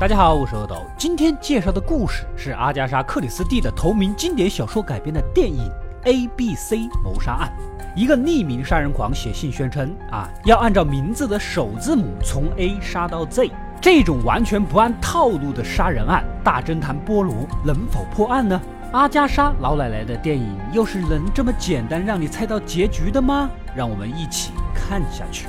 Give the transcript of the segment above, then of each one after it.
大家好，我是阿斗。今天介绍的故事是阿加莎·克里斯蒂的同名经典小说改编的电影《A B C 谋杀案》。一个匿名杀人狂写信宣称啊，要按照名字的首字母从 A 杀到 Z。这种完全不按套路的杀人案，大侦探波罗能否破案呢？阿加莎老奶奶的电影又是能这么简单让你猜到结局的吗？让我们一起看下去。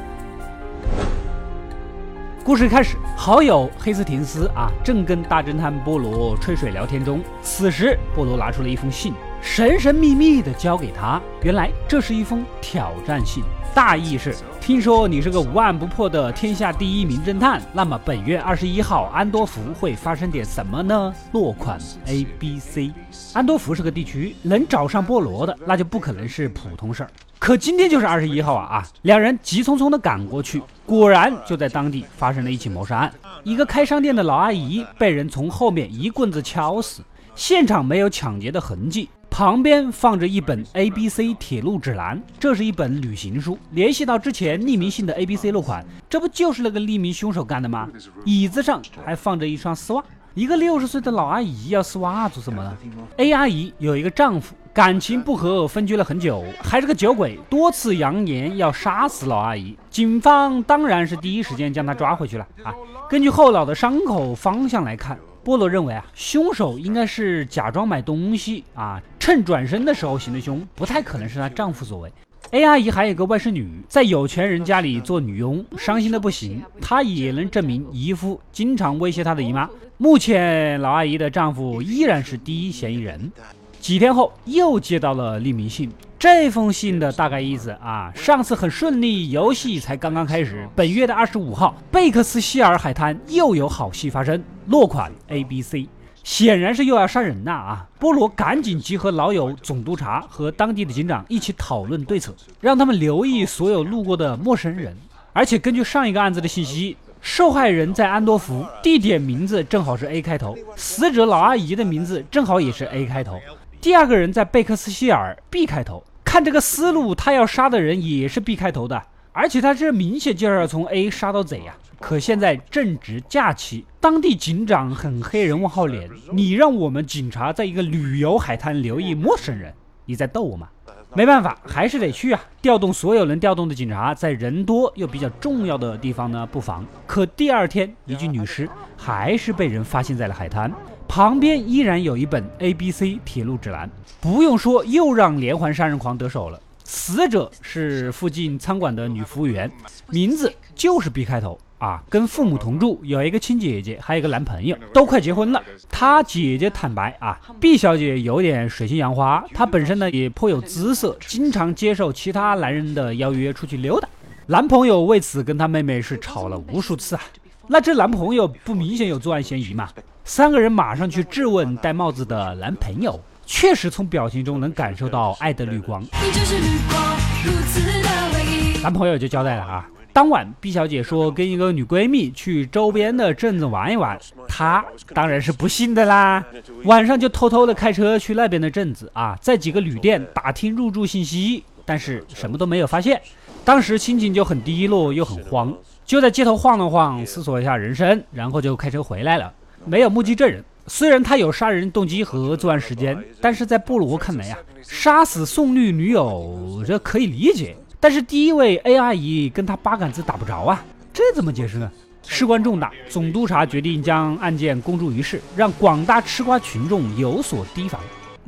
故事开始，好友黑斯廷斯啊，正跟大侦探波罗吹水聊天中。此时，波罗拿出了一封信，神神秘秘的交给他。原来这是一封挑战信，大意是：听说你是个无案不破的天下第一名侦探，那么本月二十一号，安多福会发生点什么呢？落款 A B C。安多福是个地区，能找上波罗的，那就不可能是普通事儿。可今天就是二十一号啊啊！两人急匆匆地赶过去，果然就在当地发生了一起谋杀案。一个开商店的老阿姨被人从后面一棍子敲死，现场没有抢劫的痕迹，旁边放着一本 A B C 铁路指南，这是一本旅行书。联系到之前匿名信的 A B C 落款，这不就是那个匿名凶手干的吗？椅子上还放着一双丝袜。一个六十岁的老阿姨要丝袜做什么呢？A 阿姨有一个丈夫。感情不和，分居了很久，还是个酒鬼，多次扬言要杀死老阿姨。警方当然是第一时间将他抓回去了啊。根据后脑的伤口方向来看，波罗认为啊，凶手应该是假装买东西啊，趁转身的时候行的凶，不太可能是她丈夫所为。A 阿姨还有个外甥女，在有钱人家里做女佣，伤心的不行。她也能证明姨夫经常威胁她的姨妈。目前老阿姨的丈夫依然是第一嫌疑人。几天后，又接到了匿名信。这封信的大概意思啊，上次很顺利，游戏才刚刚开始。本月的二十五号，贝克斯希尔海滩又有好戏发生。落款 A B C，显然是又要杀人呐啊！波罗赶紧集合老友、总督察和当地的警长一起讨论对策，让他们留意所有路过的陌生人。而且根据上一个案子的信息，受害人在安多福，地点名字正好是 A 开头，死者老阿姨的名字正好也是 A 开头。第二个人在贝克斯希尔，B 开头。看这个思路，他要杀的人也是 B 开头的，而且他这明显就是要从 A 杀到 Z 呀。可现在正值假期，当地警长很黑人问号脸。你让我们警察在一个旅游海滩留意陌生人，你在逗我吗？没办法，还是得去啊！调动所有能调动的警察，在人多又比较重要的地方呢布防。可第二天，一具女尸还是被人发现在了海滩。旁边依然有一本 A B C 铁路指南，不用说，又让连环杀人狂得手了。死者是附近餐馆的女服务员，名字就是 B 开头啊，跟父母同住，有一个亲姐姐，还有一个男朋友，都快结婚了。她姐姐坦白啊，B 小姐有点水性杨花，她本身呢也颇有姿色，经常接受其他男人的邀约出去溜达。男朋友为此跟她妹妹是吵了无数次啊。那这男朋友不明显有作案嫌疑吗？三个人马上去质问戴帽子的男朋友，确实从表情中能感受到爱的绿光。男朋友就交代了啊，当晚毕小姐说跟一个女闺蜜去周边的镇子玩一玩，她当然是不信的啦。晚上就偷偷的开车去那边的镇子啊，在几个旅店打听入住信息，但是什么都没有发现。当时心情就很低落又很慌，就在街头晃了晃，思索一下人生，然后就开车回来了。没有目击证人，虽然他有杀人动机和作案时间，但是在布罗看来呀，杀死宋律女友这可以理解，但是第一位 A 阿姨跟他八竿子打不着啊，这怎么解释呢？事关重大，总督察决定将案件公诸于世，让广大吃瓜群众有所提防。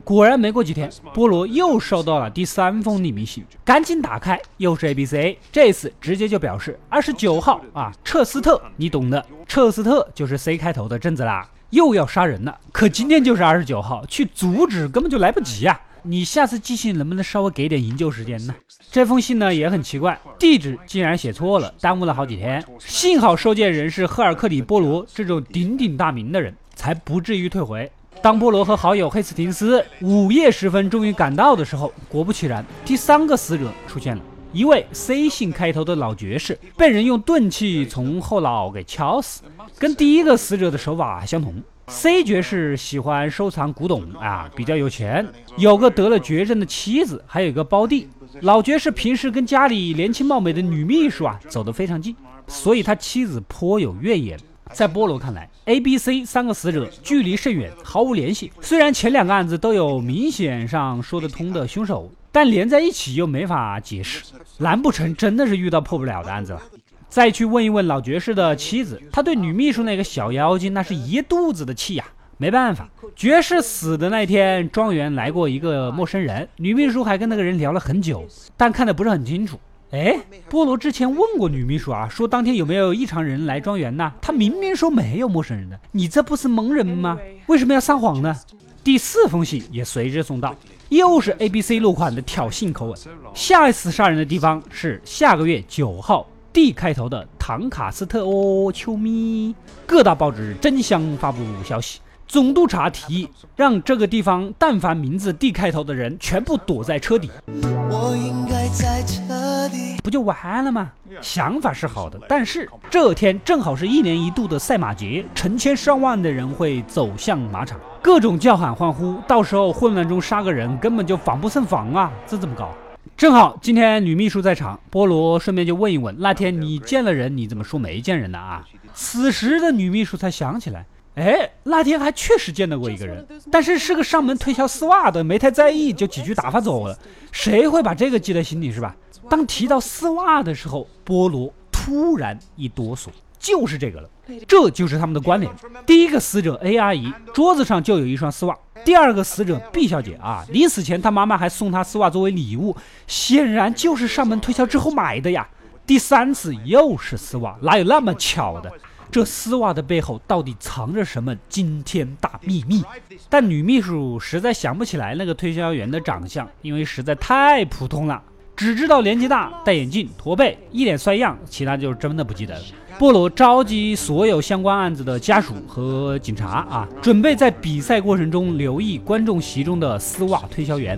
果然，没过几天，波罗又收到了第三封匿名信，赶紧打开，又是 A B C，这次直接就表示二十九号啊，彻斯特，你懂的，彻斯特就是 C 开头的镇子啦，又要杀人了。可今天就是二十九号，去阻止根本就来不及呀！你下次寄信能不能稍微给点营救时间呢？这封信呢也很奇怪，地址竟然写错了，耽误了好几天。幸好收件人是赫尔克里·波罗这种鼎鼎大名的人，才不至于退回。当波罗和好友黑斯廷斯午夜时分终于赶到的时候，果不其然，第三个死者出现了。一位 C 姓开头的老爵士被人用钝器从后脑给敲死，跟第一个死者的手法相同。C 爵士喜欢收藏古董啊，比较有钱，有个得了绝症的妻子，还有一个胞弟。老爵士平时跟家里年轻貌美的女秘书啊走得非常近，所以他妻子颇有怨言。在波罗看来，A、B、C 三个死者距离甚远，毫无联系。虽然前两个案子都有明显上说得通的凶手，但连在一起又没法解释。难不成真的是遇到破不了的案子了？再去问一问老爵士的妻子，他对女秘书那个小妖精那是一肚子的气呀。没办法，爵士死的那天，庄园来过一个陌生人，女秘书还跟那个人聊了很久，但看的不是很清楚。哎，菠萝之前问过女秘书啊，说当天有没有异常人来庄园呢？她明明说没有陌生人的，你这不是蒙人吗？为什么要撒谎呢？第四封信也随之送到，又是 A B C 落款的挑衅口吻。下一次杀人的地方是下个月九号，D 开头的唐卡斯特哦，球迷。各大报纸争相发布消息。总督察提议让这个地方但凡名字 D 开头的人全部躲在车底。我应该在车底，不就完了吗？想法是好的，但是这天正好是一年一度的赛马节，成千上万的人会走向马场，各种叫喊欢呼，到时候混乱中杀个人根本就防不胜防啊！这怎么搞？正好今天女秘书在场，波罗顺便就问一问，那天你见了人，你怎么说没见人呢？啊？此时的女秘书才想起来。哎，那天还确实见到过一个人，但是是个上门推销丝袜的，没太在意，就几句打发走了。谁会把这个记在心里是吧？当提到丝袜的时候，波罗突然一哆嗦，就是这个了，这就是他们的关联。第一个死者 A 阿姨桌子上就有一双丝袜，第二个死者 B 小姐啊，临死前她妈妈还送她丝袜作为礼物，显然就是上门推销之后买的呀。第三次又是丝袜，哪有那么巧的？这丝袜的背后到底藏着什么惊天大秘密？但女秘书实在想不起来那个推销员的长相，因为实在太普通了，只知道年纪大、戴眼镜、驼背、一脸衰样，其他就真的不记得了。波罗召集所有相关案子的家属和警察啊，准备在比赛过程中留意观众席中的丝袜推销员。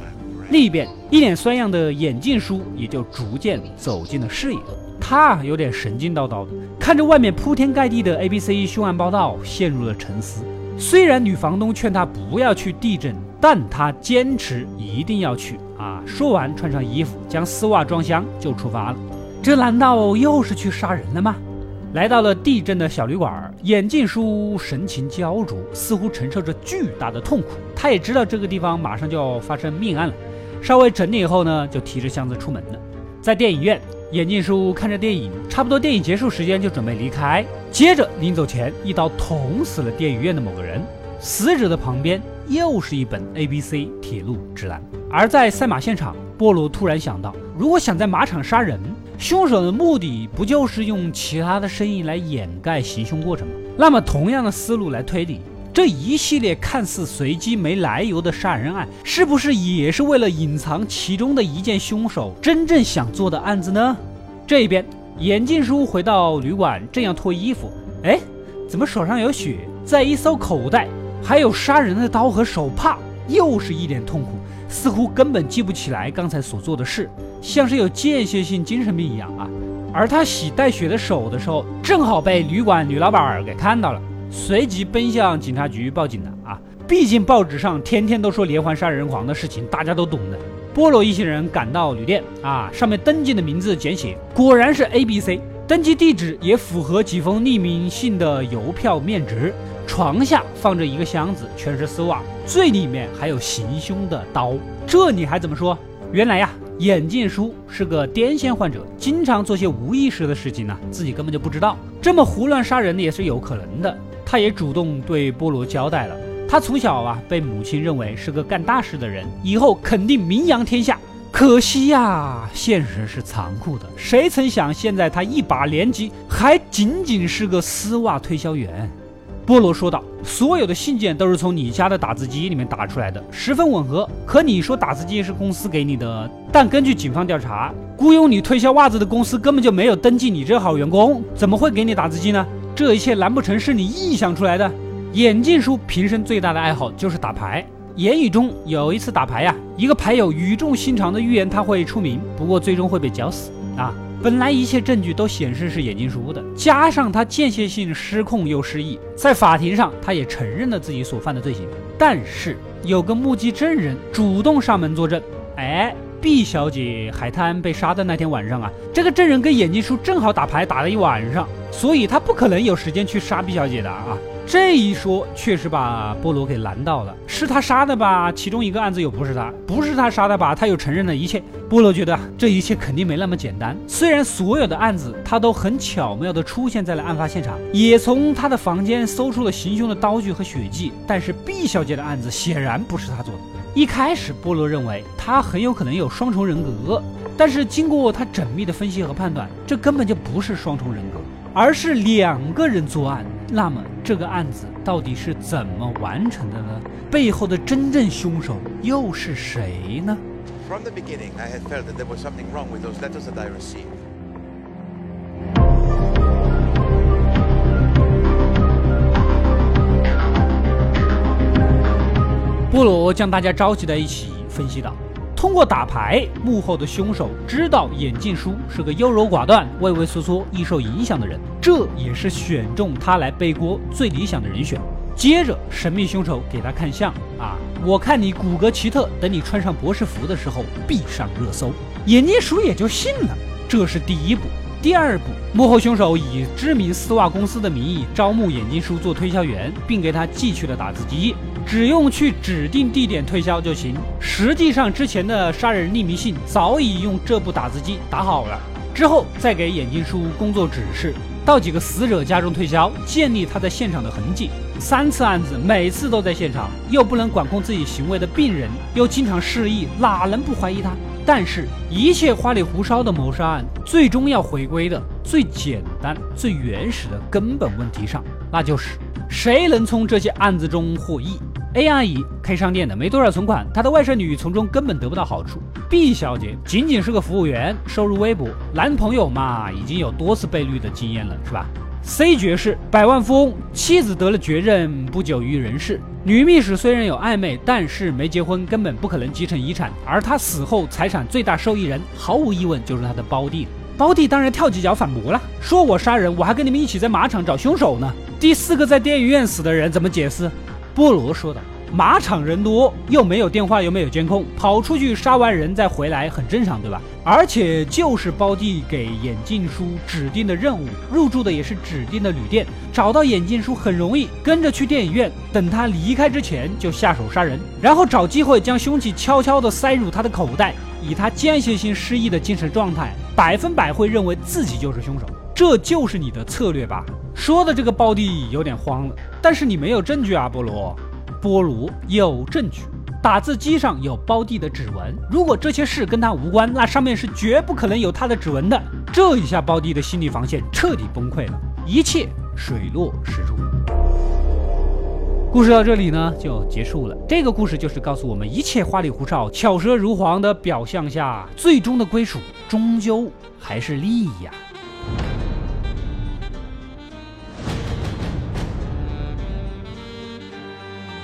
另一边，一脸衰样的眼镜叔也就逐渐走进了视野。他有点神经叨叨的，看着外面铺天盖地的 A、B、C 凶案报道，陷入了沉思。虽然女房东劝他不要去地震，但他坚持一定要去啊！说完，穿上衣服，将丝袜装箱，就出发了。这难道又是去杀人了吗？来到了地震的小旅馆，眼镜叔神情焦灼，似乎承受着巨大的痛苦。他也知道这个地方马上就要发生命案了，稍微整理以后呢，就提着箱子出门了。在电影院。眼镜叔看着电影，差不多电影结束时间就准备离开。接着临走前，一刀捅死了电影院的某个人。死者的旁边又是一本 A B C 铁路指南。而在赛马现场，波罗突然想到，如果想在马场杀人，凶手的目的不就是用其他的生意来掩盖行凶过程吗？那么同样的思路来推理，这一系列看似随机没来由的杀人案，是不是也是为了隐藏其中的一件凶手真正想做的案子呢？这一边，眼镜叔回到旅馆，正要脱衣服，哎，怎么手上有血？在一搜口袋，还有杀人的刀和手帕，又是一脸痛苦，似乎根本记不起来刚才所做的事，像是有间歇性精神病一样啊！而他洗带血的手的时候，正好被旅馆女老板给看到了，随即奔向警察局报警了啊！毕竟报纸上天天都说连环杀人狂的事情，大家都懂的。波罗一行人赶到旅店啊，上面登记的名字简写，果然是 A B C，登记地址也符合几封匿名信的邮票面值。床下放着一个箱子，全是丝袜，最里面还有行凶的刀。这你还怎么说？原来呀，眼镜叔是个癫痫患者，经常做些无意识的事情呢，自己根本就不知道。这么胡乱杀人的也是有可能的。他也主动对波罗交代了。他从小啊被母亲认为是个干大事的人，以后肯定名扬天下。可惜呀，现实是残酷的。谁曾想，现在他一把年纪，还仅仅是个丝袜推销员。波罗说道：“所有的信件都是从你家的打字机里面打出来的，十分吻合。可你说打字机是公司给你的，但根据警方调查，雇佣你推销袜子的公司根本就没有登记你这好员工，怎么会给你打字机呢？这一切难不成是你臆想出来的？”眼镜叔平生最大的爱好就是打牌。言语中有一次打牌呀，一个牌友语重心长的预言他会出名，不过最终会被绞死啊。本来一切证据都显示是眼镜叔的，加上他间歇性失控又失忆，在法庭上他也承认了自己所犯的罪行。但是有个目击证人主动上门作证，哎，毕小姐海滩被杀的那天晚上啊，这个证人跟眼镜叔正好打牌打了一晚上，所以他不可能有时间去杀毕小姐的啊。这一说确实把波罗给难到了，是他杀的吧？其中一个案子又不是他，不是他杀的吧？他又承认了一切。波罗觉得这一切肯定没那么简单。虽然所有的案子他都很巧妙地出现在了案发现场，也从他的房间搜出了行凶的刀具和血迹，但是毕小姐的案子显然不是他做的。一开始，波罗认为他很有可能有双重人格，但是经过他缜密的分析和判断，这根本就不是双重人格，而是两个人作案。那么这个案子到底是怎么完成的呢？背后的真正凶手又是谁呢？From the beginning, I had felt that there was something wrong with those letters that I received. 波罗将大家召集在一起，分析道。通过打牌，幕后的凶手知道眼镜叔是个优柔寡断、畏畏缩缩、易受影响的人，这也是选中他来背锅最理想的人选。接着，神秘凶手给他看相啊，我看你骨骼奇特，等你穿上博士服的时候必上热搜。眼镜叔也就信了。这是第一步。第二步，幕后凶手以知名丝袜公司的名义招募眼镜叔做推销员，并给他寄去了打字机。只用去指定地点推销就行。实际上，之前的杀人匿名信早已用这部打字机打好了，之后再给眼镜叔工作指示，到几个死者家中推销，建立他在现场的痕迹。三次案子，每次都在现场，又不能管控自己行为的病人，又经常失忆，哪能不怀疑他？但是，一切花里胡哨的谋杀案，最终要回归的最简单、最原始的根本问题上，那就是谁能从这些案子中获益？A 阿姨开商店的，没多少存款，她的外甥女从中根本得不到好处。B 小姐仅仅是个服务员，收入微薄，男朋友嘛已经有多次被绿的经验了，是吧？C 爵士百万富翁，妻子得了绝症，不久于人世。女秘书虽然有暧昧，但是没结婚，根本不可能继承遗产。而她死后，财产最大受益人毫无疑问就是她的胞弟。胞弟当然跳几脚反驳了，说我杀人，我还跟你们一起在马场找凶手呢。第四个在电影院死的人怎么解释？波罗说道：“马场人多，又没有电话，又没有监控，跑出去杀完人再回来很正常，对吧？而且就是包弟给眼镜叔指定的任务，入住的也是指定的旅店，找到眼镜叔很容易，跟着去电影院，等他离开之前就下手杀人，然后找机会将凶器悄悄地塞入他的口袋。以他间歇性失忆的精神状态，百分百会认为自己就是凶手。这就是你的策略吧？”说的这个胞弟有点慌了。但是你没有证据啊，波罗。波罗有证据，打字机上有胞弟的指纹。如果这些事跟他无关，那上面是绝不可能有他的指纹的。这一下，胞弟的心理防线彻底崩溃了，一切水落石出。故事到这里呢就结束了。这个故事就是告诉我们，一切花里胡哨、巧舌如簧的表象下，最终的归属终究还是利益呀。